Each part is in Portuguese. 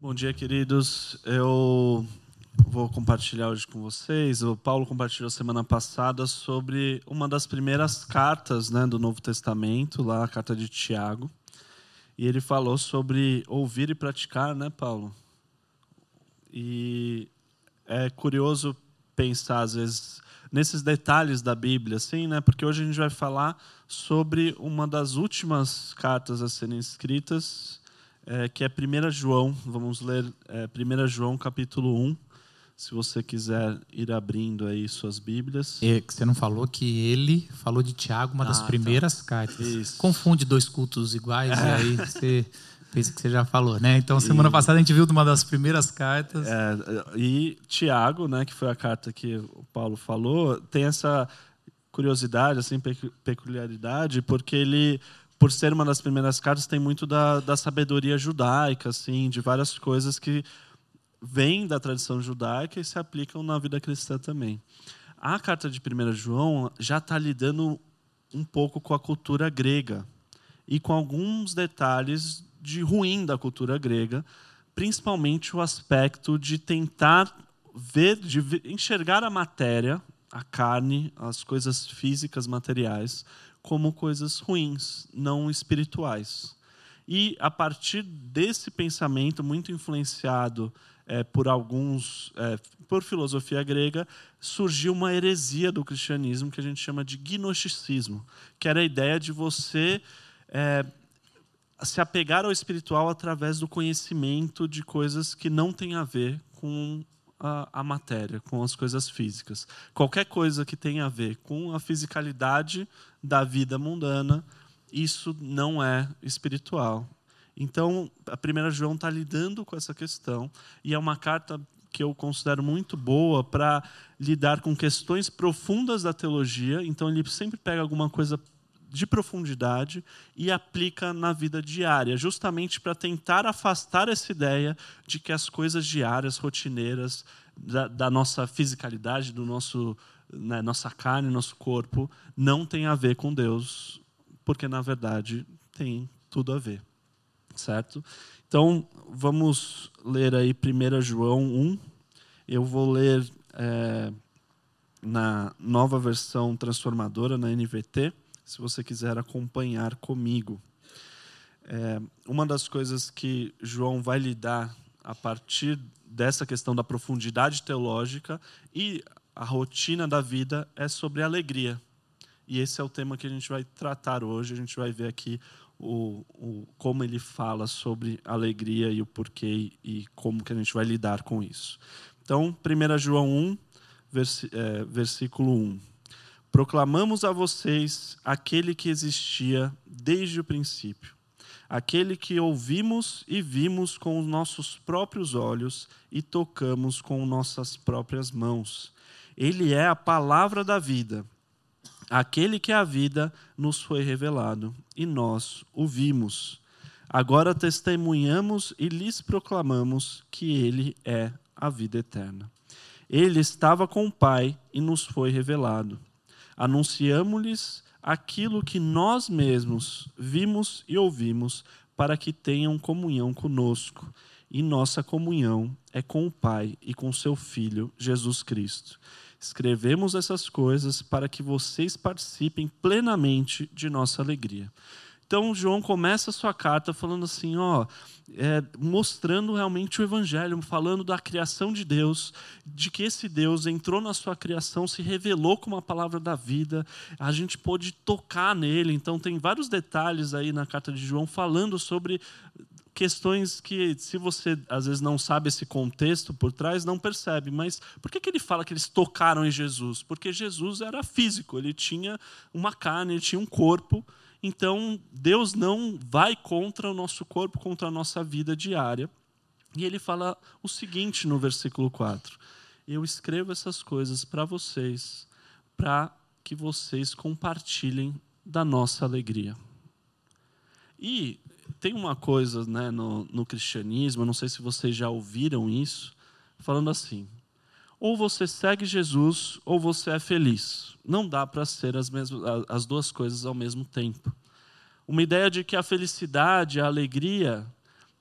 Bom dia, queridos. Eu vou compartilhar hoje com vocês. O Paulo compartilhou semana passada sobre uma das primeiras cartas né, do Novo Testamento, lá a carta de Tiago. E ele falou sobre ouvir e praticar, né, Paulo? E é curioso pensar, às vezes, nesses detalhes da Bíblia, assim, né? Porque hoje a gente vai falar sobre uma das últimas cartas a serem escritas, é, que é 1 João. Vamos ler é, 1 João, capítulo 1. Se você quiser ir abrindo aí suas Bíblias. É, que você não falou que ele falou de Tiago, uma das Ah, tá. primeiras cartas. Isso. Confunde dois cultos iguais e aí você pensa que você já falou, né? Então, semana passada a gente viu de uma das primeiras cartas. É, e Tiago, né, que foi a carta que o Paulo falou, tem essa curiosidade, assim, pecu- peculiaridade, porque ele, por ser uma das primeiras cartas, tem muito da, da sabedoria judaica, assim, de várias coisas que vêm da tradição judaica e se aplicam na vida cristã também. A carta de 1 João já está lidando um pouco com a cultura grega e com alguns detalhes de ruim da cultura grega, principalmente o aspecto de tentar ver, de enxergar a matéria, a carne, as coisas físicas, materiais, como coisas ruins, não espirituais. E a partir desse pensamento muito influenciado eh, por alguns, eh, por filosofia grega, surgiu uma heresia do cristianismo que a gente chama de gnosticismo, que era a ideia de você eh, se apegar ao espiritual através do conhecimento de coisas que não têm a ver com a, a matéria, com as coisas físicas. Qualquer coisa que tenha a ver com a fisicalidade da vida mundana, isso não é espiritual. Então, a primeira João está lidando com essa questão e é uma carta que eu considero muito boa para lidar com questões profundas da teologia. Então, ele sempre pega alguma coisa de profundidade e aplica na vida diária, justamente para tentar afastar essa ideia de que as coisas diárias, rotineiras, da, da nossa fisicalidade, do nosso né, nossa carne, nosso corpo, não tem a ver com Deus, porque na verdade tem tudo a ver, certo? Então vamos ler aí 1 João 1. Eu vou ler é, na nova versão transformadora, na NVT se você quiser acompanhar comigo. É, uma das coisas que João vai lidar a partir dessa questão da profundidade teológica e a rotina da vida é sobre alegria. E esse é o tema que a gente vai tratar hoje. A gente vai ver aqui o, o, como ele fala sobre alegria e o porquê e como que a gente vai lidar com isso. Então, 1 João 1, versi, é, versículo 1. Proclamamos a vocês aquele que existia desde o princípio, aquele que ouvimos e vimos com os nossos próprios olhos e tocamos com nossas próprias mãos. Ele é a palavra da vida. Aquele que é a vida nos foi revelado e nós o vimos. Agora testemunhamos e lhes proclamamos que ele é a vida eterna. Ele estava com o Pai e nos foi revelado anunciamos-lhes aquilo que nós mesmos vimos e ouvimos, para que tenham comunhão conosco. E nossa comunhão é com o Pai e com seu Filho, Jesus Cristo. Escrevemos essas coisas para que vocês participem plenamente de nossa alegria. Então, João começa a sua carta falando assim, ó, é, mostrando realmente o Evangelho, falando da criação de Deus, de que esse Deus entrou na sua criação, se revelou como a palavra da vida, a gente pôde tocar nele. Então, tem vários detalhes aí na carta de João falando sobre questões que, se você às vezes não sabe esse contexto por trás, não percebe. Mas por que, que ele fala que eles tocaram em Jesus? Porque Jesus era físico, ele tinha uma carne, ele tinha um corpo. Então, Deus não vai contra o nosso corpo, contra a nossa vida diária. E ele fala o seguinte no versículo 4: Eu escrevo essas coisas para vocês, para que vocês compartilhem da nossa alegria. E tem uma coisa né, no, no cristianismo, não sei se vocês já ouviram isso, falando assim: ou você segue Jesus ou você é feliz. Não dá para ser as, mesmas, as duas coisas ao mesmo tempo. Uma ideia de que a felicidade, a alegria,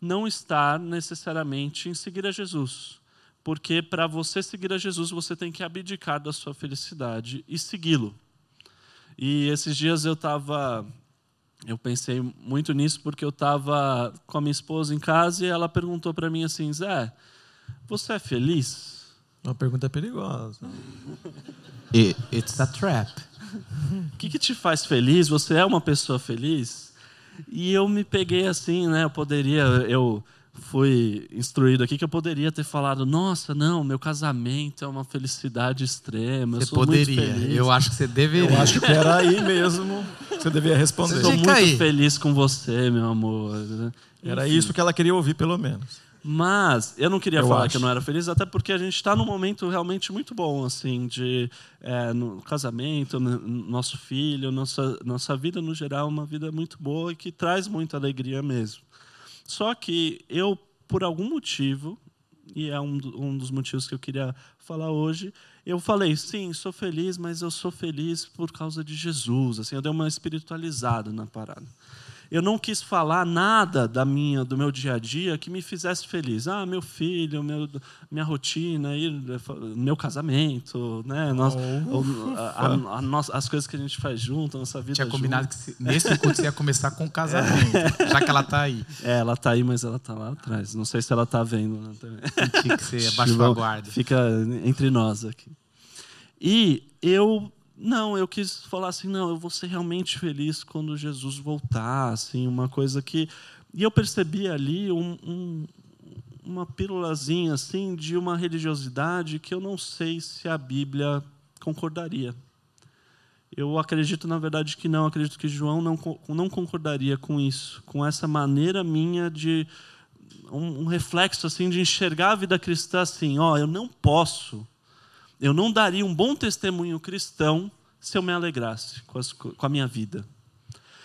não estar necessariamente em seguir a Jesus. Porque para você seguir a Jesus, você tem que abdicar da sua felicidade e segui-lo. E esses dias eu estava. Eu pensei muito nisso porque eu estava com a minha esposa em casa e ela perguntou para mim assim: Zé, você é feliz? Uma pergunta perigosa. It's a trap. O que, que te faz feliz? Você é uma pessoa feliz? E eu me peguei assim, né? Eu poderia, eu fui instruído aqui que eu poderia ter falado: Nossa, não, meu casamento é uma felicidade extrema. Eu Você sou poderia. Eu acho que você deveria. Eu acho que era aí mesmo que você devia responder. Estou muito aí. feliz com você, meu amor. Era Enfim. isso que ela queria ouvir, pelo menos. Mas eu não queria Eu falar acho. que eu não era feliz, até porque a gente está num momento realmente muito bom, assim, de é, no casamento, no nosso filho, nossa nossa vida no geral, é uma vida muito boa e que traz muita alegria mesmo. Só que eu, por algum motivo, e é um, um dos motivos que eu queria falar hoje, eu falei, sim, sou feliz, mas eu sou feliz por causa de Jesus. Assim, eu dei uma espiritualizada na parada. Eu não quis falar nada da minha, do meu dia a dia que me fizesse feliz. Ah, meu filho, meu, minha rotina, meu casamento, né? Nós, a- a- a as coisas que a gente faz junto, a nossa vida Tinha combinado junto. que se- nesse culto você ia começar com o casamento, já que ela tá aí. É, ela tá aí, mas ela tá lá atrás. Não sei se ela tá vendo. Né, também. Tinha que ser abaixo da guarda. Fica entre nós aqui. E eu não, eu quis falar assim, não, eu vou ser realmente feliz quando Jesus voltar, assim, uma coisa que e eu percebi ali um, um- uma pílulazinha assim de uma religiosidade que eu não sei se a Bíblia concordaria. Eu acredito, na verdade, que não. Acredito que João não, não concordaria com isso, com essa maneira minha de um, um reflexo assim de enxergar a vida cristã assim, ó, eu não posso, eu não daria um bom testemunho cristão se eu me alegrasse com, as co- com a minha vida.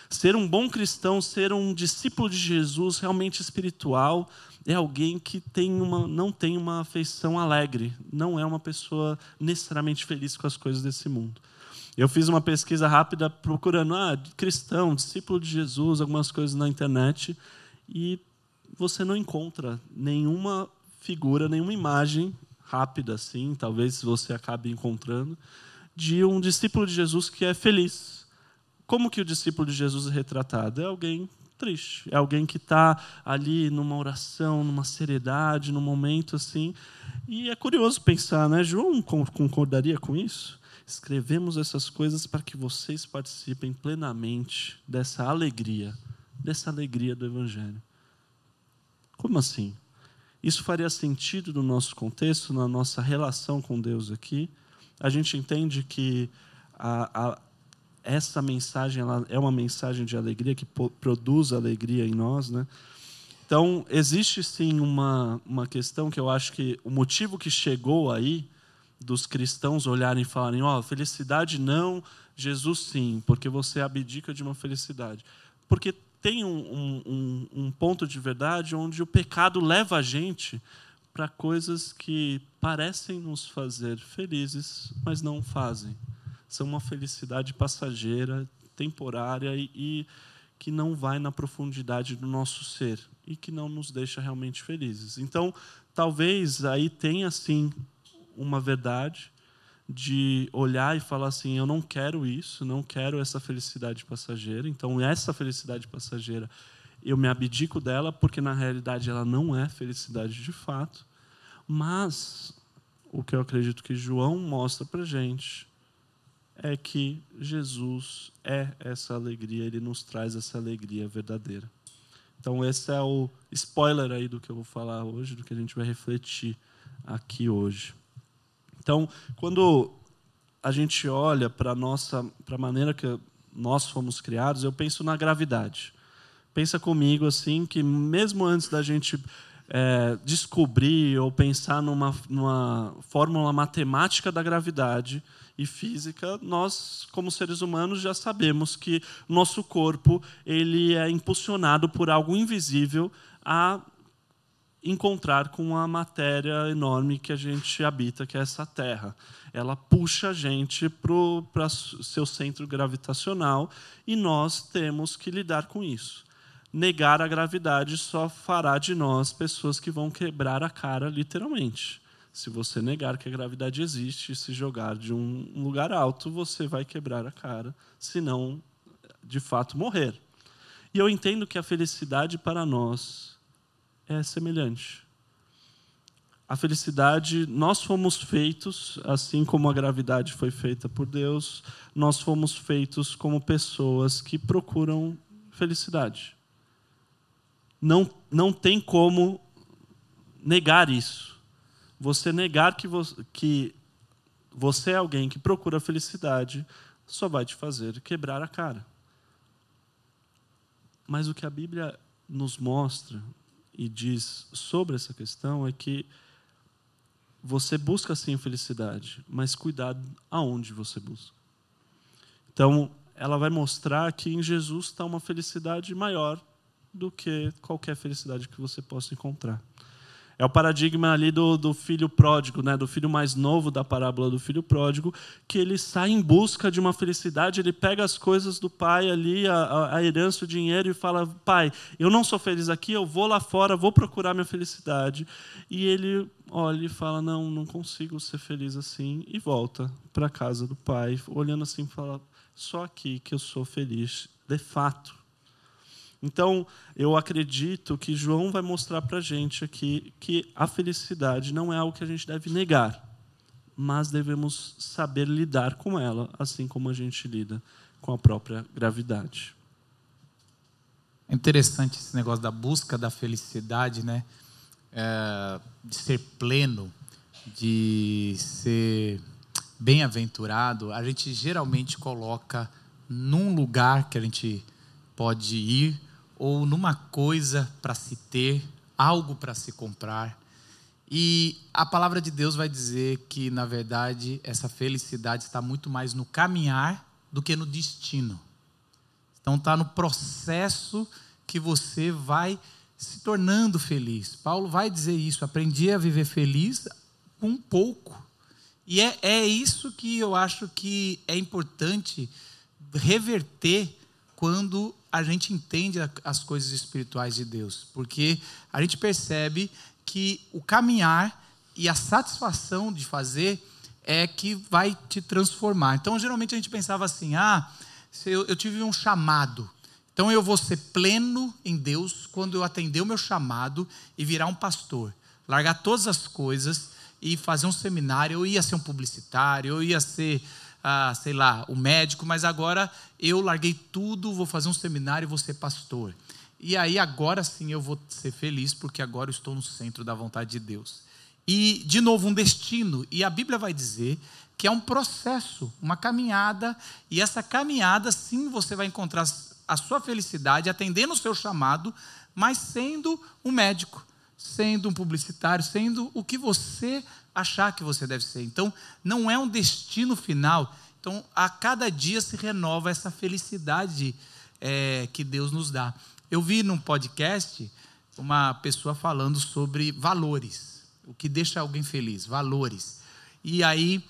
Ser um bom cristão, ser um discípulo de Jesus realmente espiritual, é alguém que tem uma, não tem uma afeição alegre, não é uma pessoa necessariamente feliz com as coisas desse mundo. Eu fiz uma pesquisa rápida procurando ah, cristão, discípulo de Jesus, algumas coisas na internet, e você não encontra nenhuma figura, nenhuma imagem rápida assim, talvez você acabe encontrando, de um discípulo de Jesus que é feliz. Como que o discípulo de Jesus é retratado? É alguém triste, é alguém que está ali numa oração, numa seriedade, num momento assim. E é curioso pensar, né? João con- concordaria com isso? Escrevemos essas coisas para que vocês participem plenamente dessa alegria, dessa alegria do Evangelho. Como assim? Isso faria sentido no nosso contexto, na nossa relação com Deus aqui? A gente entende que a, a, essa mensagem ela é uma mensagem de alegria que produz alegria em nós, né? Então existe sim uma uma questão que eu acho que o motivo que chegou aí dos cristãos olharem e falarem, ó, felicidade não, Jesus sim, porque você abdica de uma felicidade. Porque tem um, um, um- ponto de verdade onde o pecado leva a gente para coisas que parecem nos fazer felizes, mas não fazem. São uma felicidade passageira, temporária e, e que não vai na profundidade do nosso ser e que não nos deixa realmente felizes. Então, talvez aí tenha sim uma verdade de olhar e falar assim: eu não quero isso, não quero essa felicidade passageira. Então, essa felicidade passageira, eu me abdico dela, porque na realidade ela não é felicidade de fato. Mas o que eu acredito que João mostra para gente é que Jesus é essa alegria, ele nos traz essa alegria verdadeira. Então, esse é o spoiler aí do que eu vou falar hoje, do que a gente vai refletir aqui hoje. Então, quando a gente olha para a nossa, para a maneira que nós fomos criados, eu penso na gravidade. Pensa comigo assim que mesmo antes da gente é, descobrir ou pensar numa, numa fórmula matemática da gravidade e física, nós como seres humanos já sabemos que nosso corpo ele é impulsionado por algo invisível a encontrar com a matéria enorme que a gente habita, que é essa Terra. Ela puxa a gente para seu centro gravitacional e nós temos que lidar com isso. negar a gravidade só fará de nós pessoas que vão quebrar a cara, literalmente. Se você negar que a gravidade existe e se jogar de um lugar alto, você vai quebrar a cara, se não, de fato, morrer. E eu entendo que a felicidade para nós é semelhante. A felicidade, nós fomos feitos, assim como a gravidade foi feita por Deus, nós fomos feitos como pessoas que procuram felicidade. Não, não tem como negar isso você negar que você, que você é alguém que procura felicidade só vai te fazer quebrar a cara. Mas o que a Bíblia nos mostra e diz sobre essa questão é que você busca sim felicidade, mas cuidado aonde você busca. Então, ela vai mostrar que em Jesus está uma felicidade maior do que qualquer felicidade que você possa encontrar. É o paradigma ali do, do filho pródigo, né? do filho mais novo da parábola do filho pródigo, que ele sai em busca de uma felicidade, ele pega as coisas do pai ali, a, a herança, o dinheiro, e fala: Pai, eu não sou feliz aqui, eu vou lá fora, vou procurar minha felicidade. E ele olha e fala: Não, não consigo ser feliz assim, e volta para a casa do pai, olhando assim, fala: Só aqui que eu sou feliz, de fato. Então, eu acredito que João vai mostrar para a gente aqui que a felicidade não é algo que a gente deve negar, mas devemos saber lidar com ela, assim como a gente lida com a própria gravidade. É interessante esse negócio da busca da felicidade, né? É, de ser pleno, de ser bem-aventurado. A gente geralmente coloca num lugar que a gente pode ir ou numa coisa para se ter, algo para se comprar. E a palavra de Deus vai dizer que, na verdade, essa felicidade está muito mais no caminhar do que no destino. Então, está no processo que você vai se tornando feliz. Paulo vai dizer isso: aprendi a viver feliz com pouco. E é, é isso que eu acho que é importante reverter quando a gente entende as coisas espirituais de Deus, porque a gente percebe que o caminhar e a satisfação de fazer é que vai te transformar. Então, geralmente a gente pensava assim: ah, eu, eu tive um chamado, então eu vou ser pleno em Deus quando eu atender o meu chamado e virar um pastor, largar todas as coisas e fazer um seminário. Eu ia ser um publicitário, eu ia ser ah, sei lá, o médico, mas agora eu larguei tudo, vou fazer um seminário e vou ser pastor. E aí agora sim eu vou ser feliz, porque agora eu estou no centro da vontade de Deus. E, de novo, um destino. E a Bíblia vai dizer que é um processo, uma caminhada, e essa caminhada, sim, você vai encontrar a sua felicidade atendendo o seu chamado, mas sendo um médico, sendo um publicitário, sendo o que você achar que você deve ser. Então, não é um destino final. Então, a cada dia se renova essa felicidade é, que Deus nos dá. Eu vi num podcast uma pessoa falando sobre valores, o que deixa alguém feliz, valores. E aí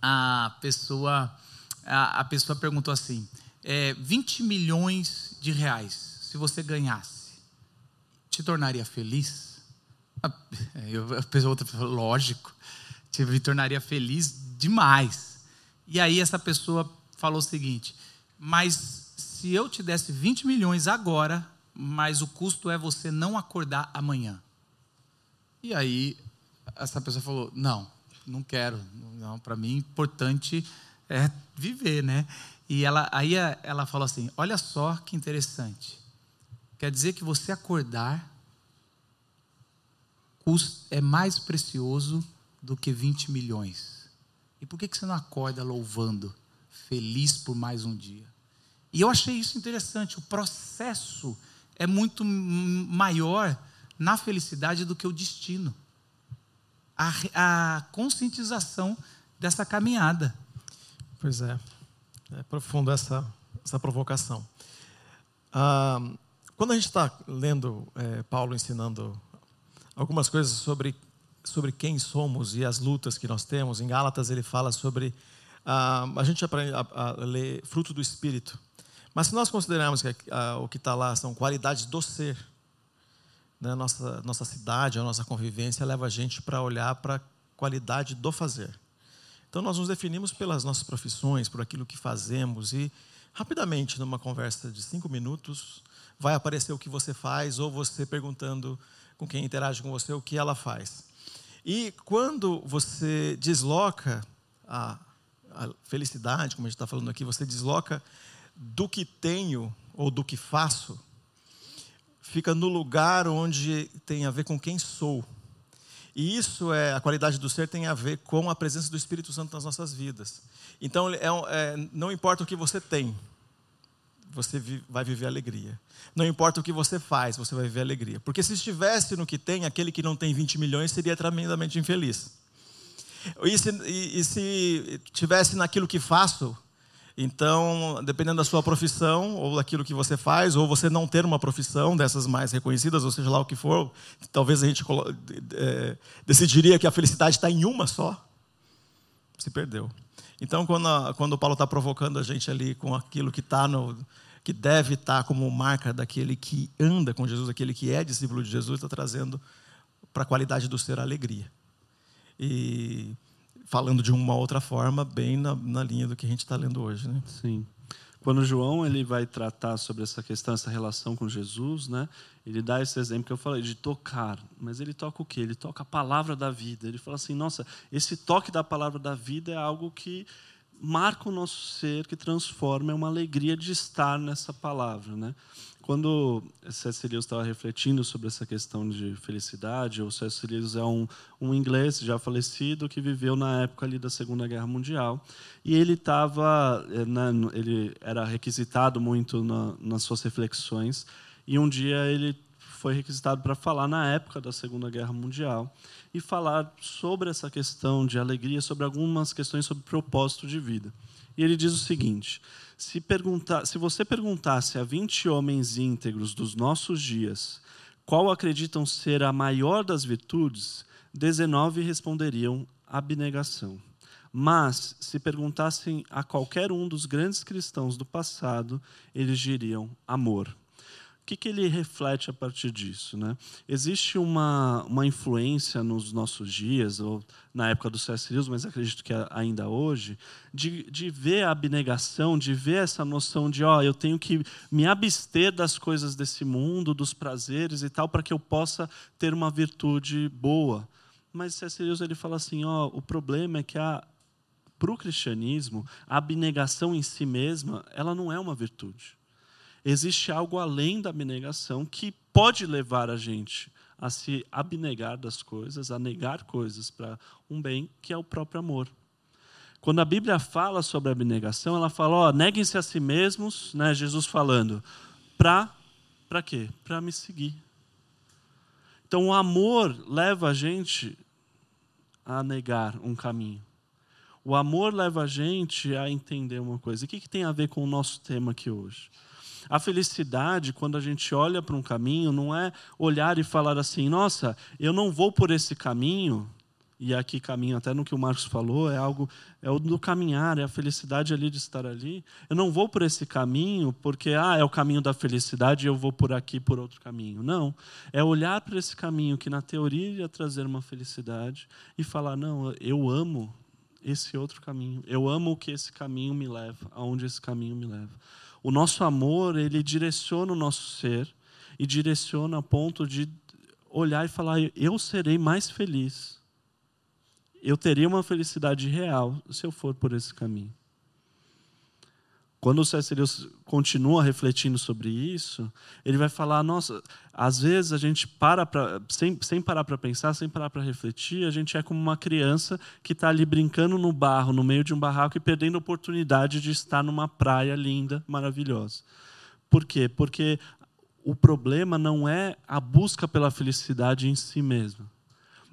a pessoa a, a pessoa perguntou assim: é, 20 milhões de reais, se você ganhasse, te tornaria feliz? Eu, a pessoa outra falou, lógico, te me tornaria feliz demais. E aí essa pessoa falou o seguinte: mas se eu te desse 20 milhões agora, mas o custo é você não acordar amanhã. E aí essa pessoa falou: não, não quero. Não, para mim importante é viver, né? E ela, aí ela falou assim: olha só que interessante. Quer dizer que você acordar é mais precioso do que 20 milhões. E por que você não acorda louvando, feliz por mais um dia? E eu achei isso interessante. O processo é muito maior na felicidade do que o destino. A, a conscientização dessa caminhada. Pois é. É profundo essa, essa provocação. Ah, quando a gente está lendo é, Paulo ensinando algumas coisas sobre, sobre quem somos e as lutas que nós temos. Em Gálatas ele fala sobre. Uh, a gente aprende a, a ler fruto do Espírito. Mas se nós considerarmos que ah, o que está lá são qualidades do ser, né, nossa, nossa cidade, a nossa convivência leva a gente para olhar para a qualidade do fazer. Então nós nos definimos pelas nossas profissões, por aquilo que fazemos e rapidamente, numa conversa de cinco minutos, vai aparecer o que você faz ou você perguntando com quem interage com você o que ela faz. E quando você desloca a, a felicidade, como a gente está falando aqui, você desloca do que tenho ou do que faço, fica no lugar onde tem a ver com quem sou. E isso é a qualidade do ser tem a ver com a presença do Espírito Santo nas nossas vidas. Então, é, é, não importa o que você tem, você vai viver alegria. Não importa o que você faz, você vai viver alegria. Porque se estivesse no que tem, aquele que não tem 20 milhões seria tremendamente infeliz. E se, e, e se tivesse naquilo que faço, então, dependendo da sua profissão, ou daquilo que você faz, ou você não ter uma profissão dessas mais reconhecidas, ou seja lá o que for, talvez a gente é, decidiria que a felicidade está em uma só. Se perdeu. Então, quando, a, quando o Paulo está provocando a gente ali com aquilo que está no, que deve estar tá como marca daquele que anda com Jesus, aquele que é discípulo de Jesus, está trazendo para a qualidade do ser a alegria. E falando de uma outra forma, bem na, na linha do que a gente está lendo hoje. Né? Sim. Quando João ele vai tratar sobre essa questão, essa relação com Jesus, né? Ele dá esse exemplo que eu falei de tocar, mas ele toca o quê? Ele toca a palavra da vida. Ele fala assim: "Nossa, esse toque da palavra da vida é algo que marca o nosso ser, que transforma, é uma alegria de estar nessa palavra, né? Quando C.S. Lewis estava refletindo sobre essa questão de felicidade, o C.S. Lewis é um, um inglês já falecido que viveu na época ali da Segunda Guerra Mundial e ele estava, eh, ele era requisitado muito na, nas suas reflexões e um dia ele foi requisitado para falar na época da Segunda Guerra Mundial e falar sobre essa questão de alegria, sobre algumas questões sobre propósito de vida. E ele diz o seguinte: se, perguntar, se você perguntasse a 20 homens íntegros dos nossos dias qual acreditam ser a maior das virtudes, 19 responderiam abnegação. Mas, se perguntassem a qualquer um dos grandes cristãos do passado, eles diriam amor. O que, que ele reflete a partir disso? Né? Existe uma, uma influência nos nossos dias, ou na época do C.S. Lewis, mas acredito que ainda hoje, de, de ver a abnegação, de ver essa noção de, ó, eu tenho que me abster das coisas desse mundo, dos prazeres e tal, para que eu possa ter uma virtude boa. Mas C.S. Lewis ele fala assim, ó, o problema é que para o cristianismo, a abnegação em si mesma, ela não é uma virtude existe algo além da abnegação que pode levar a gente a se abnegar das coisas, a negar coisas para um bem que é o próprio amor. Quando a Bíblia fala sobre a abnegação, ela fala: neguem-se a si mesmos, né, Jesus falando, para para quê? Para me seguir. Então o amor leva a gente a negar um caminho. O amor leva a gente a entender uma coisa. E o que, que tem a ver com o nosso tema aqui hoje? A felicidade, quando a gente olha para um caminho, não é olhar e falar assim: nossa, eu não vou por esse caminho. E aqui caminho até no que o Marcos falou, é algo é o do caminhar, é a felicidade ali de estar ali. Eu não vou por esse caminho porque ah, é o caminho da felicidade e eu vou por aqui por outro caminho. Não, é olhar para esse caminho que na teoria ia trazer uma felicidade e falar: "Não, eu amo esse outro caminho. Eu amo o que esse caminho me leva, aonde esse caminho me leva. O nosso amor, ele direciona o nosso ser e direciona a ponto de olhar e falar: eu serei mais feliz. Eu teria uma felicidade real se eu for por esse caminho. Quando o. Lewis continua refletindo sobre isso, ele vai falar: nossa, às vezes a gente para pra, sem, sem parar para pensar, sem parar para refletir, a gente é como uma criança que está ali brincando no barro, no meio de um barraco e perdendo a oportunidade de estar numa praia linda, maravilhosa. Por quê? Porque o problema não é a busca pela felicidade em si mesma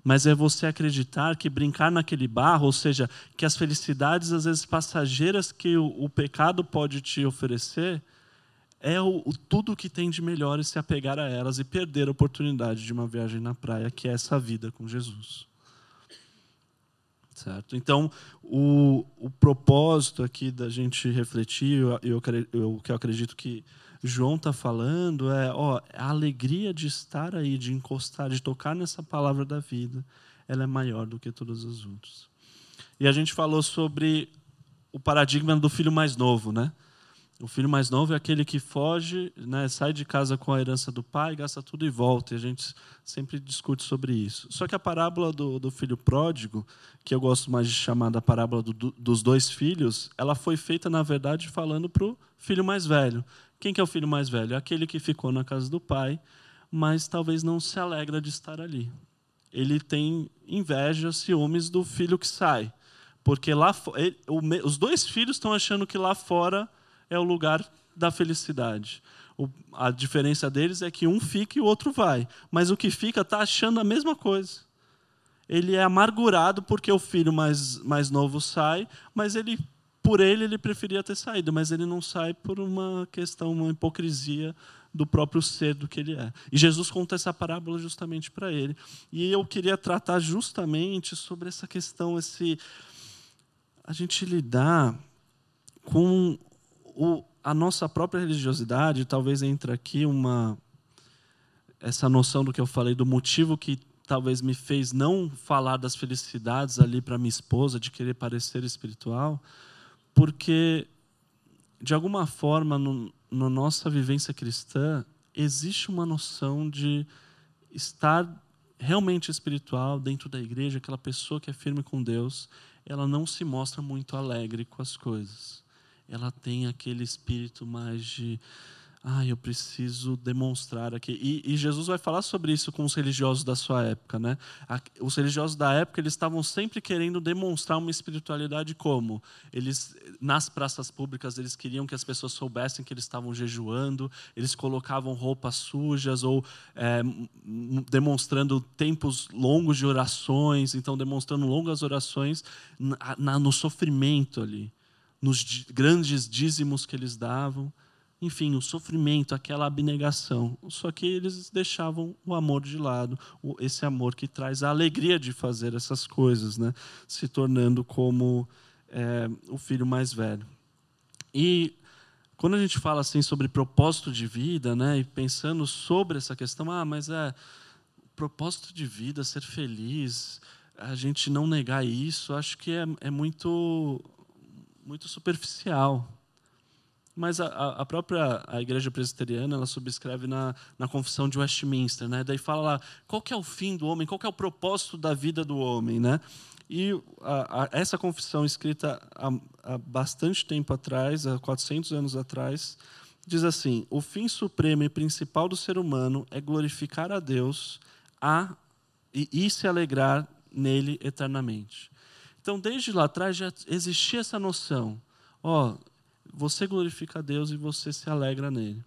mas é você acreditar que brincar naquele barro, ou seja, que as felicidades às vezes passageiras que o, o pecado pode te oferecer, é o, o, tudo que tem de melhor e se apegar a elas e perder a oportunidade de uma viagem na praia, que é essa vida com Jesus. Certo? Então, o, o propósito aqui da gente refletir, eu, eu, eu, que eu acredito que João está falando é ó, a alegria de estar aí, de encostar, de tocar nessa palavra da vida, ela é maior do que todas as outras. E a gente falou sobre o paradigma do filho mais novo, né? O filho mais novo é aquele que foge, né, sai de casa com a herança do pai, gasta tudo e volta. E a gente sempre discute sobre isso. Só que a parábola do, do filho pródigo, que eu gosto mais de chamar da parábola do, do, dos dois filhos, ela foi feita, na verdade, falando para o filho mais velho. Quem que é o filho mais velho? É aquele que ficou na casa do pai, mas talvez não se alegra de estar ali. Ele tem inveja, ciúmes do filho que sai. Porque lá ele, o, os dois filhos estão achando que lá fora é o lugar da felicidade. O, a diferença deles é que um fica e o outro vai. Mas o que fica está achando a mesma coisa. Ele é amargurado porque o filho mais, mais novo sai, mas ele, por ele, ele preferia ter saído. Mas ele não sai por uma questão, uma hipocrisia do próprio ser do que ele é. E Jesus conta essa parábola justamente para ele. E eu queria tratar justamente sobre essa questão, esse a gente lidar com o, a nossa própria religiosidade, talvez entre aqui uma essa noção do que eu falei do motivo que talvez me fez não falar das felicidades ali para minha esposa de querer parecer espiritual, porque de alguma forma no, na nossa vivência cristã existe uma noção de estar realmente espiritual dentro da igreja, aquela pessoa que é firme com Deus, ela não se mostra muito alegre com as coisas. Ela tem aquele espírito mais de ah, eu preciso demonstrar aqui. E, e, Jesus vai falar sobre isso com os religiosos da sua época, né? Os religiosos da época eles estavam sempre querendo demonstrar uma espiritualidade como eles nas praças públicas eles queriam que as pessoas soubessem que eles estavam jejuando, eles colocavam roupas sujas ou é, demonstrando tempos longos de orações, então demonstrando longas orações na, na, no sofrimento ali nos grandes dízimos que eles davam, enfim, o sofrimento, aquela abnegação. Só que eles deixavam o amor de lado, esse amor que traz a alegria de fazer essas coisas, né? se tornando como é, o filho mais velho. E quando a gente fala assim sobre propósito de vida, né, e pensando sobre essa questão, ah, mas é propósito de vida, ser feliz, a gente não negar isso, acho que é, é muito muito superficial. Mas a, a própria a igreja presbiteriana ela subscreve na, na confissão de Westminster, né? Daí fala lá qual que é o fim do homem, qual que é o propósito da vida do homem, né? E a, a, essa confissão escrita há, há bastante tempo atrás, há 400 anos atrás, diz assim: o fim supremo e principal do ser humano é glorificar a Deus a, e, e se alegrar nele eternamente. Então, desde lá atrás já existia essa noção. Ó, você glorifica a Deus e você se alegra nele.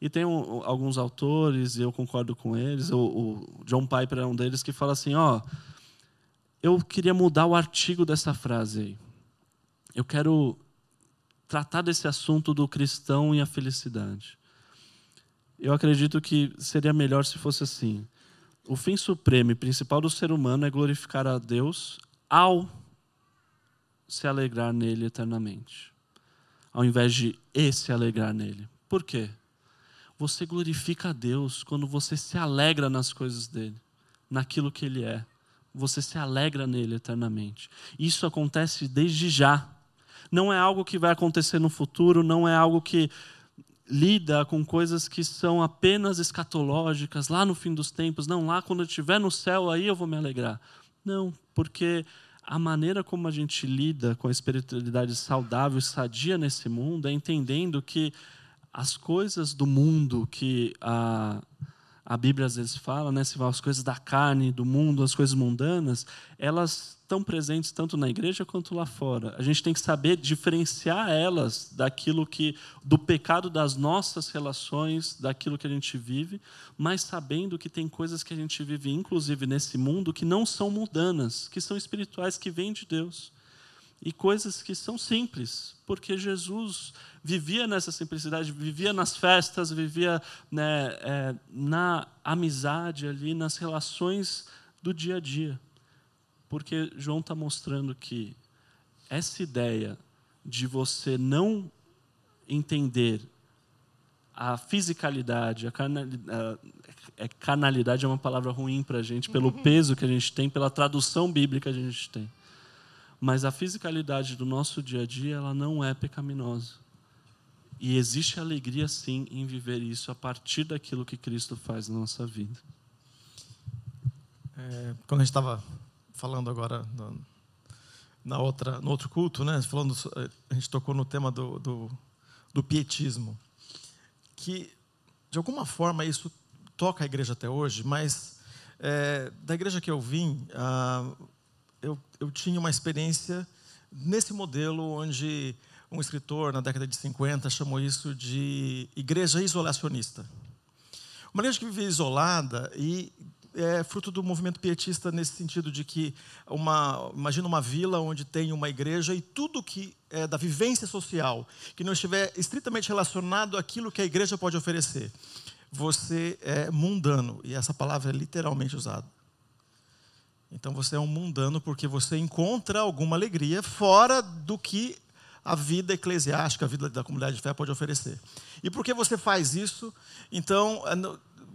E tem um, alguns autores, e eu concordo com eles, o, o, John Piper é um deles, que fala assim: ó, eu queria mudar o artigo dessa frase aí. Eu quero tratar desse assunto do cristão e a felicidade. Eu acredito que seria melhor se fosse assim. O fim supremo e principal do ser humano é glorificar a Deus ao se alegrar nele eternamente, ao invés de e se alegrar nele. Por quê? Você glorifica a Deus quando você se alegra nas coisas dele, naquilo que ele é. Você se alegra nele eternamente. Isso acontece desde já. Não é algo que vai acontecer no futuro, não é algo que lida com coisas que são apenas escatológicas, lá no fim dos tempos. Não, lá quando eu estiver no céu, aí eu vou me alegrar. Não, porque a maneira como a gente lida com a espiritualidade saudável e sadia nesse mundo é entendendo que as coisas do mundo que a, a Bíblia às vezes fala, né, se as coisas da carne, do mundo, as coisas mundanas, elas estão presentes tanto na igreja quanto lá fora. A gente tem que saber diferenciar elas daquilo que do pecado das nossas relações, daquilo que a gente vive, mas sabendo que tem coisas que a gente vive inclusive nesse mundo que não são mundanas, que são espirituais, que vêm de Deus. E coisas que são simples, porque Jesus vivia nessa simplicidade, vivia nas festas, vivia né, é, na amizade ali, nas relações do dia a dia Porque João está mostrando que essa ideia de você não entender a fisicalidade, a, carnalidade, é, carnalidade é uma palavra ruim para a gente, pelo uhum. peso que a gente tem, pela tradução bíblica que a gente tem. Mas a fisicalidade do nosso dia a dia, ela não é pecaminosa. E existe alegria, sim, em viver isso a partir daquilo que Cristo faz na nossa vida. É, quando a gente estava falando agora no, na outra, no outro culto, né, falando, a gente tocou no tema do, do, do pietismo, que de alguma forma isso toca a igreja até hoje, mas é, da igreja que eu vim, ah, eu, eu tinha uma experiência nesse modelo onde um escritor na década de 50 chamou isso de igreja isolacionista. Uma igreja que vive isolada e é fruto do movimento pietista nesse sentido de que uma imagina uma vila onde tem uma igreja e tudo que é da vivência social que não estiver estritamente relacionado àquilo que a igreja pode oferecer, você é mundano e essa palavra é literalmente usada. Então você é um mundano porque você encontra alguma alegria fora do que a vida eclesiástica, a vida da comunidade de fé pode oferecer. E porque você faz isso, então é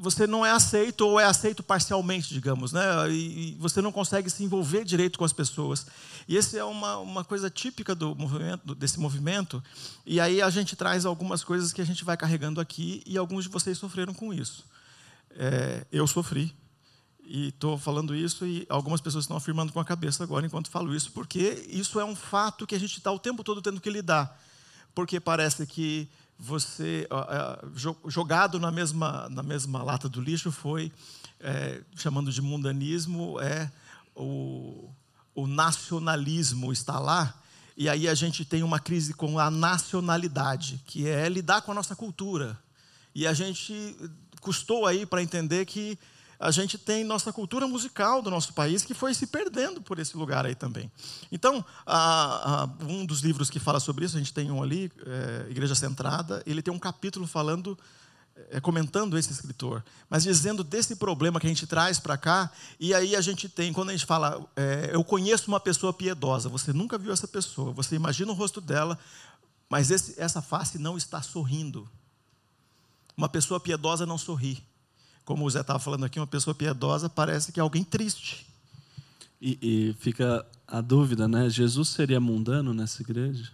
você não é aceito ou é aceito parcialmente, digamos, né? E, você não consegue se envolver direito com as pessoas. E essa é uma, uma coisa típica do movimento, desse movimento. E aí a gente traz algumas coisas que a gente vai carregando aqui e alguns de vocês sofreram com isso. É, eu sofri e estou falando isso e algumas pessoas estão afirmando com a cabeça agora enquanto falo isso, porque isso é um fato que a gente está o tempo todo tendo que lidar, porque parece que você jogado na mesma, na mesma lata do lixo foi, é, chamando de mundanismo, é o, o nacionalismo está lá, e aí a gente tem uma crise com a nacionalidade, que é lidar com a nossa cultura. E a gente custou aí para entender que a gente tem nossa cultura musical do nosso país que foi se perdendo por esse lugar aí também. Então, a, a, um dos livros que fala sobre isso, a gente tem um ali, é, Igreja Centrada, ele tem um capítulo falando, é, comentando esse escritor, mas dizendo desse problema que a gente traz para cá, e aí a gente tem, quando a gente fala, é, eu conheço uma pessoa piedosa, você nunca viu essa pessoa, você imagina o rosto dela, mas esse, essa face não está sorrindo. Uma pessoa piedosa não sorri como o Zé estava falando aqui, uma pessoa piedosa parece que é alguém triste. E, e, fica a dúvida, né? Jesus seria mundano nessa igreja?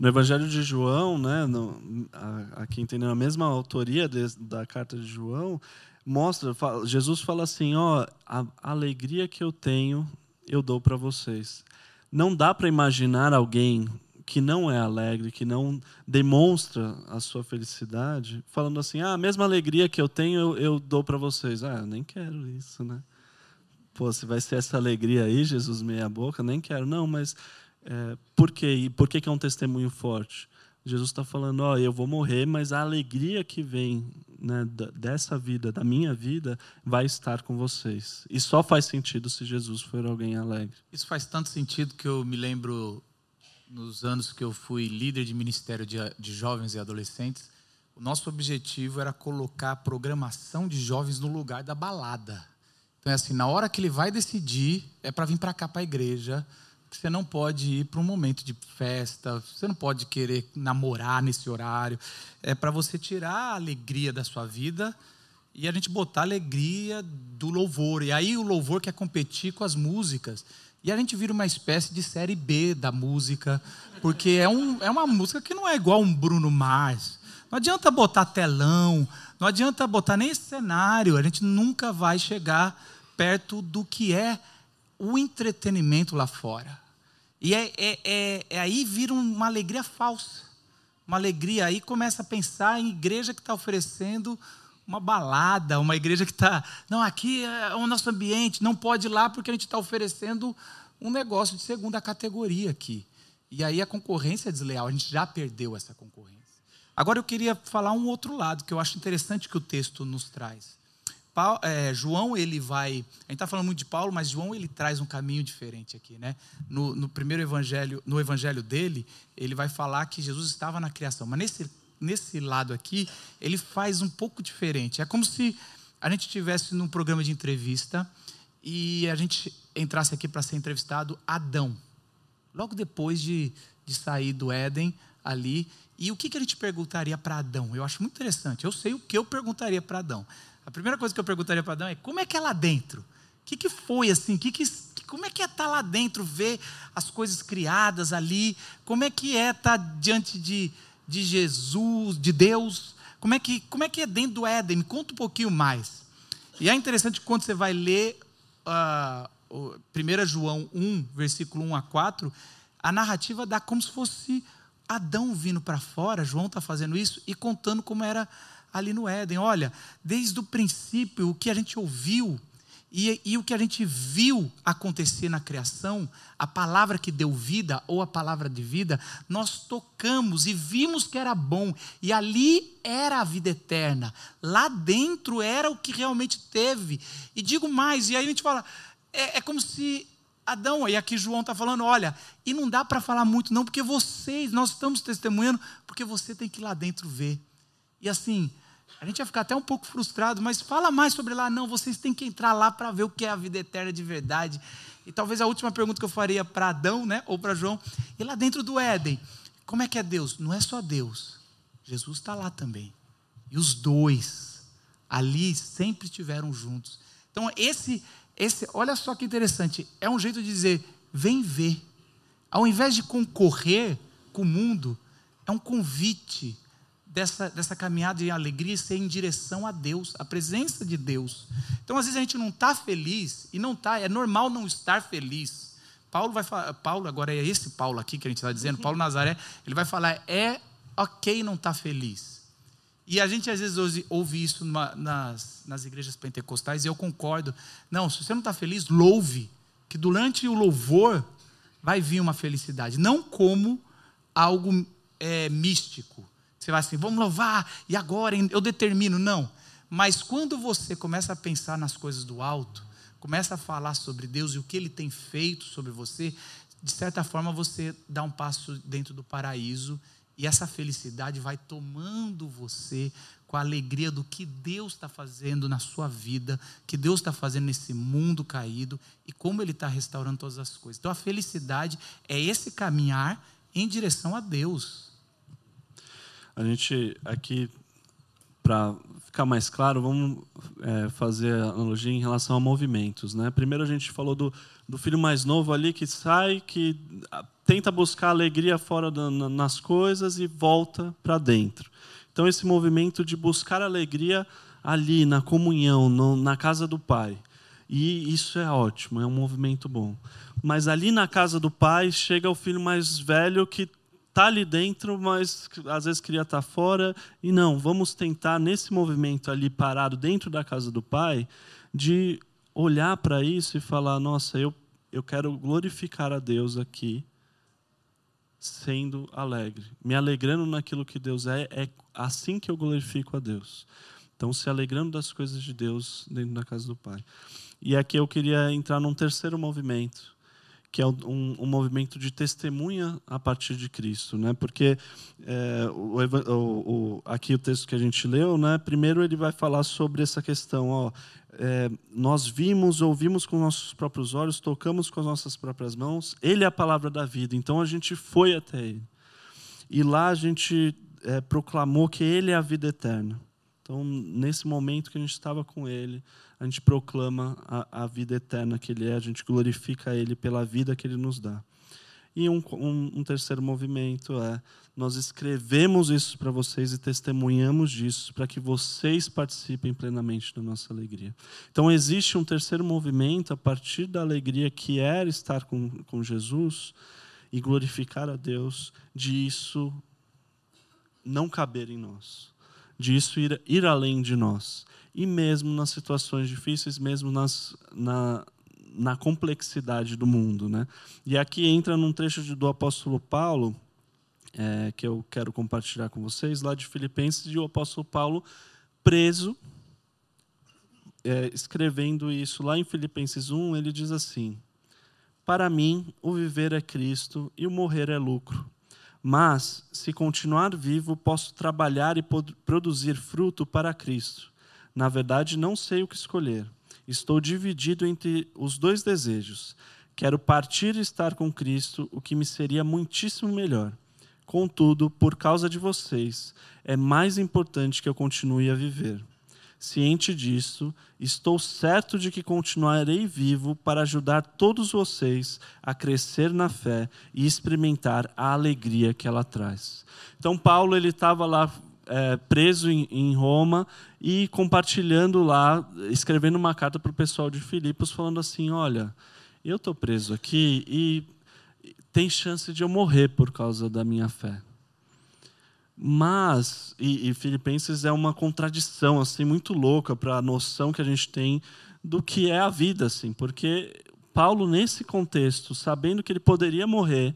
No Evangelho de João, né, no, a, a quem tem a mesma autoria de, da carta de João, mostra, fala, Jesus fala assim: ó, a, a alegria que eu tenho, eu dou para vocês. Não dá para imaginar alguém que não é alegre, que não demonstra a sua felicidade, falando assim: ah, a mesma alegria que eu tenho, eu, eu dou para vocês. Ah, nem quero isso, né? Pô, se vai ser essa alegria aí, Jesus meia boca, nem quero. Não, mas é, por quê? E por que, que é um testemunho forte? Jesus está falando: ó, eu vou morrer, mas a alegria que vem né, dessa vida, da minha vida, vai estar com vocês. E só faz sentido se Jesus for alguém alegre. Isso faz tanto sentido que eu me lembro nos anos que eu fui líder de ministério de, de jovens e adolescentes, o nosso objetivo era colocar a programação de jovens no lugar da balada. Então, é assim, na hora que ele vai decidir, é para vir para cá, para a igreja. Você não pode ir para um momento de festa, você não pode querer namorar nesse horário. É para você tirar a alegria da sua vida e a gente botar a alegria do louvor. E aí o louvor quer competir com as músicas. E a gente vira uma espécie de série B da música, porque é, um, é uma música que não é igual um Bruno Mars. Não adianta botar telão, não adianta botar nem cenário, a gente nunca vai chegar perto do que é o entretenimento lá fora. E é, é, é, é aí vira uma alegria falsa. Uma alegria, aí começa a pensar em igreja que está oferecendo uma balada, uma igreja que está. Não, aqui é o nosso ambiente, não pode ir lá porque a gente está oferecendo um negócio de segunda categoria aqui. E aí a concorrência é desleal, a gente já perdeu essa concorrência. Agora eu queria falar um outro lado que eu acho interessante que o texto nos traz. Paulo, é, João, ele vai. A gente está falando muito de Paulo, mas João ele traz um caminho diferente aqui, né? No, no primeiro evangelho, no evangelho dele, ele vai falar que Jesus estava na criação. Mas nesse nesse lado aqui, ele faz um pouco diferente. É como se a gente estivesse num programa de entrevista e a gente entrasse aqui para ser entrevistado Adão, logo depois de, de sair do Éden ali. E o que, que a gente perguntaria para Adão? Eu acho muito interessante. Eu sei o que eu perguntaria para Adão. A primeira coisa que eu perguntaria para Adão é como é que é lá dentro? O que, que foi assim? Que que, como é que é estar tá lá dentro, ver as coisas criadas ali? Como é que é estar tá diante de, de Jesus, de Deus? Como é, que, como é que é dentro do Éden? Me conta um pouquinho mais. E é interessante quando você vai ler uh, 1 João 1, versículo 1 a 4, a narrativa dá como se fosse Adão vindo para fora, João está fazendo isso e contando como era ali no Éden. Olha, desde o princípio, o que a gente ouviu e, e, o que a gente viu acontecer na criação, a palavra que deu vida, ou a palavra de vida, nós tocamos e vimos que era bom, e ali era a vida eterna, lá dentro era o que realmente teve. E digo mais, e aí a gente fala, é, é como se Adão, e aqui João está falando, olha, e não dá para falar muito, não, porque vocês, nós estamos testemunhando, porque você tem que ir lá dentro ver. E assim, a gente vai ficar até um pouco frustrado, mas fala mais sobre lá. Não, vocês têm que entrar lá para ver o que é a vida eterna de verdade. E talvez a última pergunta que eu faria para Adão, né, ou para João, e lá dentro do Éden, como é que é Deus? Não é só Deus, Jesus está lá também. E os dois ali sempre estiveram juntos. Então esse, esse, olha só que interessante, é um jeito de dizer, vem ver. Ao invés de concorrer com o mundo, é um convite dessa, dessa caminhada de alegria ser em direção a Deus, a presença de Deus. Então, às vezes, a gente não está feliz, e não está, é normal não estar feliz. Paulo vai falar, Paulo, agora é esse Paulo aqui que a gente está dizendo, Paulo Nazaré, ele vai falar, é ok não estar tá feliz. E a gente às vezes ouve, ouve isso numa, nas, nas igrejas pentecostais, e eu concordo. Não, se você não está feliz, louve, que durante o louvor vai vir uma felicidade, não como algo é, místico, você vai assim, vamos louvar, e agora eu determino. Não. Mas quando você começa a pensar nas coisas do alto, começa a falar sobre Deus e o que Ele tem feito sobre você, de certa forma você dá um passo dentro do paraíso e essa felicidade vai tomando você com a alegria do que Deus está fazendo na sua vida, que Deus está fazendo nesse mundo caído e como Ele está restaurando todas as coisas. Então a felicidade é esse caminhar em direção a Deus. A gente aqui, para ficar mais claro, vamos é, fazer analogia em relação a movimentos. Né? Primeiro a gente falou do, do filho mais novo ali que sai, que tenta buscar alegria fora da, nas coisas e volta para dentro. Então esse movimento de buscar alegria ali na comunhão, no, na casa do pai. E isso é ótimo, é um movimento bom. Mas ali na casa do pai chega o filho mais velho que está ali dentro, mas às vezes queria estar tá fora. E não, vamos tentar, nesse movimento ali parado dentro da casa do Pai, de olhar para isso e falar: nossa, eu, eu quero glorificar a Deus aqui, sendo alegre, me alegrando naquilo que Deus é, é assim que eu glorifico a Deus. Então, se alegrando das coisas de Deus dentro da casa do Pai. E aqui eu queria entrar num terceiro movimento, que é um, um, movimento de testemunha a partir de Cristo, né? Porque é, o, o, o, aqui o texto que a gente leu, né? Primeiro ele vai falar sobre essa questão, ó, é, nós vimos, ouvimos com nossos próprios olhos, tocamos com as nossas próprias mãos. Ele é a palavra da vida, então a gente foi até ele e lá a gente é, proclamou que ele é a vida eterna. Então nesse momento que a gente estava com ele a gente proclama a, a, vida eterna que Ele é, a gente glorifica Ele pela vida que Ele nos dá. E um, um, um terceiro movimento é: nós escrevemos isso para vocês e testemunhamos disso para que vocês participem plenamente da nossa alegria. Então, existe um terceiro movimento a partir da alegria que era estar com, com Jesus e glorificar a Deus, de isso não caber em nós, de isso ir, ir além de nós e mesmo nas situações difíceis, mesmo nas, na, na complexidade do mundo. Né? E aqui entra num trecho do apóstolo Paulo, é, que eu quero compartilhar com vocês, lá de Filipenses, e o apóstolo Paulo preso, é, escrevendo isso lá em Filipenses 1, ele diz assim: Para mim, o viver é Cristo e o morrer é lucro. Mas, se continuar vivo, posso trabalhar e produzir fruto para Cristo. Na verdade, não sei o que escolher. Estou dividido entre os dois desejos. Quero partir e estar com Cristo, o que me seria muitíssimo melhor. Contudo, por causa de vocês, é mais importante que eu continue a viver. Ciente disso, estou certo de que continuarei vivo para ajudar todos vocês a crescer na fé e experimentar a alegria que ela traz. Então, Paulo ele estava lá é, preso em, em, Roma e compartilhando lá, escrevendo uma carta para o pessoal de Filipos, falando assim: Olha, eu estou preso aqui e tem chance de eu morrer por causa da minha fé. Mas, e, e Filipenses é uma contradição assim muito louca para a noção que a gente tem do que é a vida, assim, porque Paulo nesse contexto, sabendo que ele poderia morrer,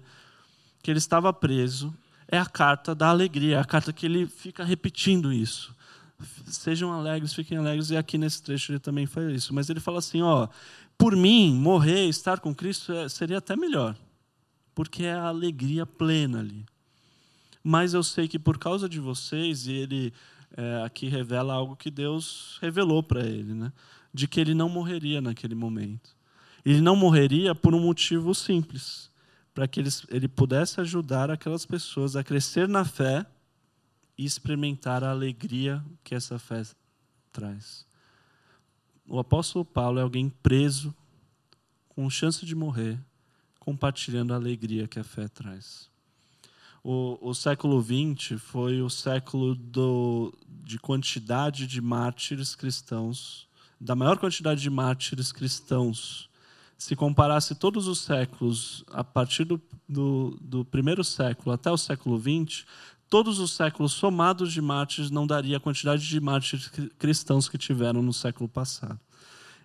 que ele estava preso, é a carta da alegria, é a carta que ele fica repetindo isso. Sejam alegres, fiquem alegres, e aqui nesse trecho ele também faz isso. Mas ele fala assim: ó, por mim, morrer, estar com Cristo é, seria até melhor, porque é a alegria plena ali mas eu sei que por causa de vocês, e ele é, aqui revela algo que Deus revelou para ele, né? de que ele não morreria naquele momento. Ele não morreria por um motivo simples, para que ele, ele pudesse ajudar aquelas pessoas a crescer na fé e experimentar a alegria que essa fé traz. O apóstolo Paulo é alguém preso, com chance de morrer, compartilhando a alegria que a fé traz. O, o século XX foi o século do, de quantidade de mártires cristãos, da maior quantidade de mártires cristãos. Se comparasse todos os séculos, a partir do, do, do primeiro século até o século XX, todos os séculos somados de mártires não daria a quantidade de mártires cristãos que tiveram no século passado.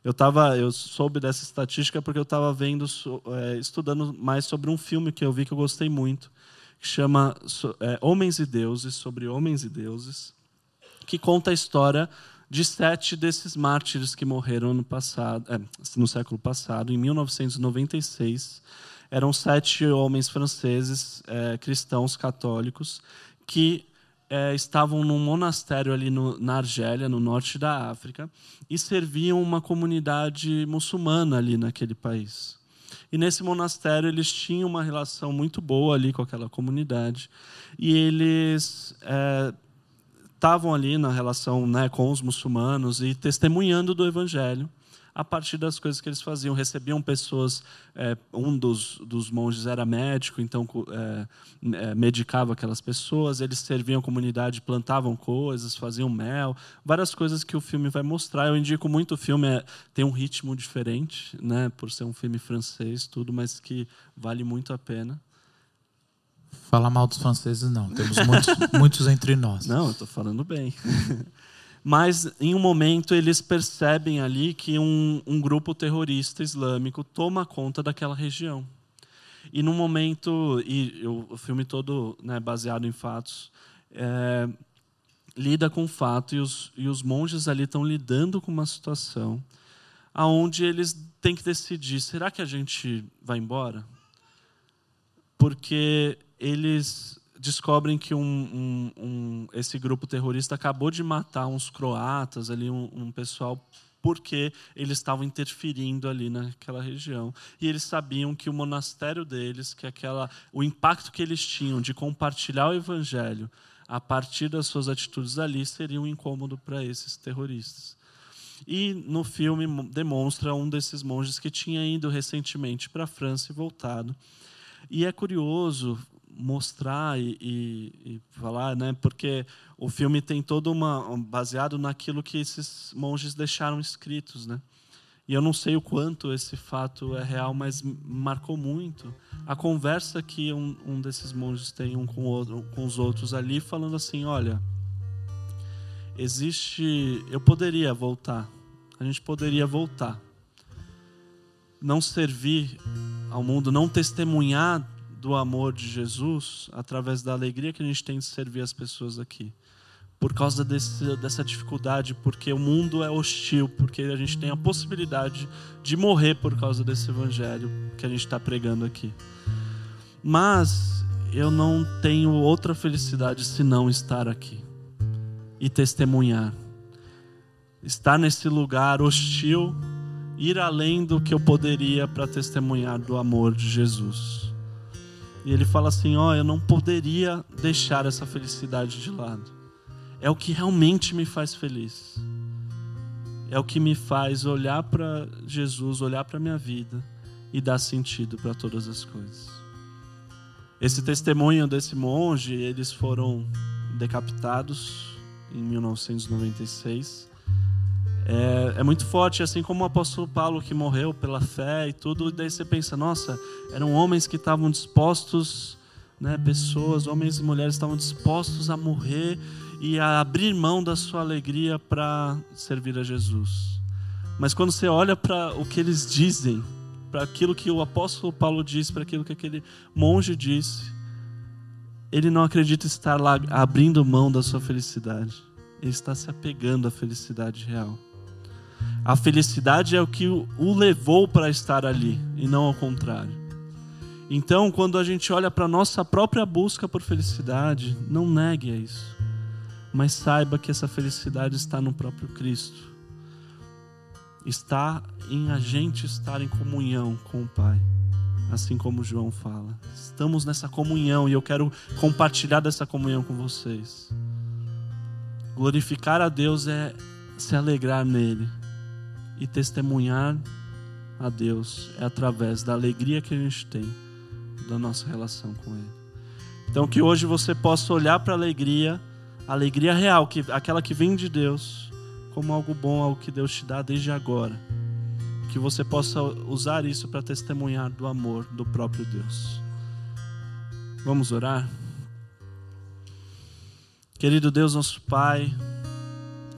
Eu tava, eu soube dessa estatística porque eu estava vendo, é, estudando mais sobre um filme que eu vi que eu gostei muito, que chama é, Homens e Deuses, sobre homens e deuses, que conta a história de sete desses mártires que morreram no passado, é, no século passado, em 1996. Eram sete homens franceses, é, cristãos católicos, que é, estavam num monastério ali no, na Argélia, no norte da África, e serviam uma comunidade muçulmana ali naquele país. E nesse monastério eles tinham uma relação muito boa ali com aquela comunidade. E eles estavam ali na relação né, com os muçulmanos e testemunhando do evangelho a partir das coisas que eles faziam. Recebiam pessoas, é, um dos, dos monges era médico, então é, é, medicava aquelas pessoas, eles serviam a comunidade, plantavam coisas, faziam mel, várias coisas que o filme vai mostrar. Eu indico muito o filme, é, tem um ritmo diferente, né, por ser um filme francês, tudo, mas que vale muito a pena. Falar mal dos franceses, não. Temos muitos, muitos entre nós. Não, eu estou falando bem. Mas, em um momento, eles percebem ali que um, um grupo terrorista islâmico toma conta daquela região. E, num momento, e o filme todo né, baseado em fatos, é, lida com o fato e os, e os monges ali estão lidando com uma situação aonde eles têm que decidir: será que a gente vai embora? Porque eles descobrem que um, um, um, esse grupo terrorista acabou de matar uns croatas ali, um, pessoal porque eles estavam interferindo ali naquela região e eles sabiam que o monastério deles, que aquela, o impacto que eles tinham de compartilhar o evangelho a partir das suas atitudes ali seria um incômodo para esses terroristas. E no filme demonstra um desses monges que tinha ido recentemente para a França e voltado. E é curioso mostrar e, e, e, falar, né? Porque o filme tem todo uma baseado naquilo que esses monges deixaram escritos, né? E eu não sei o quanto esse fato é real, mas marcou muito a conversa que um, um desses monges tem um com, outro, com os outros ali, falando assim: olha, existe, eu poderia voltar, a gente poderia voltar, não servir ao mundo, não testemunhar do amor de Jesus através da alegria que a gente tem de servir as pessoas aqui. Por causa desse, dessa dificuldade, porque o mundo é hostil, porque a gente tem a possibilidade de morrer por causa desse evangelho que a gente está pregando aqui. Mas eu não tenho outra felicidade senão estar aqui e testemunhar. Estar nesse lugar hostil ir além do que eu poderia para testemunhar do amor de Jesus. E ele fala assim: Ó, oh, eu não poderia deixar essa felicidade de lado. É o que realmente me faz feliz. É o que me faz olhar para Jesus, olhar para minha vida e dar sentido para todas as coisas. Esse testemunho desse monge, eles foram decapitados em 1996. É, é, muito forte, assim como o apóstolo Paulo que morreu pela fé e tudo. E daí você pensa, nossa, eram homens que estavam dispostos, né, pessoas, homens e mulheres estavam dispostos a morrer e a abrir mão da sua alegria para servir a Jesus. Mas quando você olha para o que eles dizem, para aquilo que o apóstolo Paulo disse, para aquilo que aquele monge disse, ele não acredita estar lá abrindo mão da sua felicidade. Ele está se apegando à felicidade real. A felicidade é o que o levou para estar ali e não ao contrário. Então, quando a gente olha para a nossa própria busca por felicidade, não negue isso. Mas saiba que essa felicidade está no próprio Cristo. Está em a gente estar em comunhão com o Pai assim como João fala. Estamos nessa comunhão e eu quero compartilhar dessa comunhão com vocês. Glorificar a Deus é se alegrar nele e testemunhar a Deus é através da alegria que a gente tem da nossa relação com Ele. Então que hoje você possa olhar para a alegria, a alegria real, que aquela que vem de Deus, como algo bom, algo que Deus te dá desde agora que você possa usar isso para testemunhar do amor do próprio Deus. Vamos orar? Querido Deus, nosso Pai,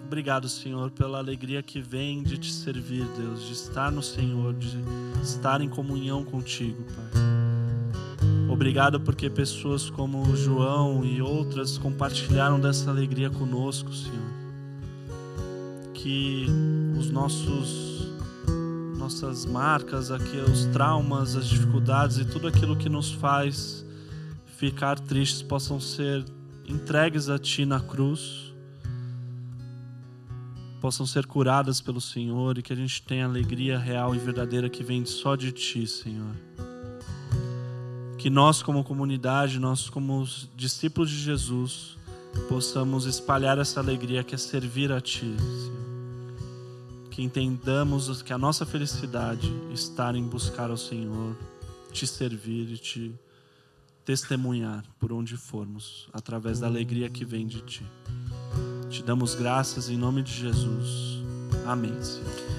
obrigado, Senhor, pela alegria que vem de te servir, Deus, de estar no Senhor, de estar em comunhão contigo, Pai. Obrigado porque pessoas como João e outras compartilharam dessa alegria conosco, Senhor. Que os nossos nossas marcas, aqui, os traumas, as dificuldades e tudo aquilo que nos faz ficar tristes possam ser entregues a Ti na cruz, possam ser curadas pelo Senhor e que a gente tenha alegria real e verdadeira que vem só de Ti, Senhor. Que nós, como comunidade, nós, como discípulos de Jesus, possamos espalhar essa alegria que é servir a Ti, Senhor que entendamos que a nossa felicidade está em buscar ao Senhor, te servir e te testemunhar por onde formos, através da alegria que vem de ti. Te damos graças em nome de Jesus. Amém, Senhor.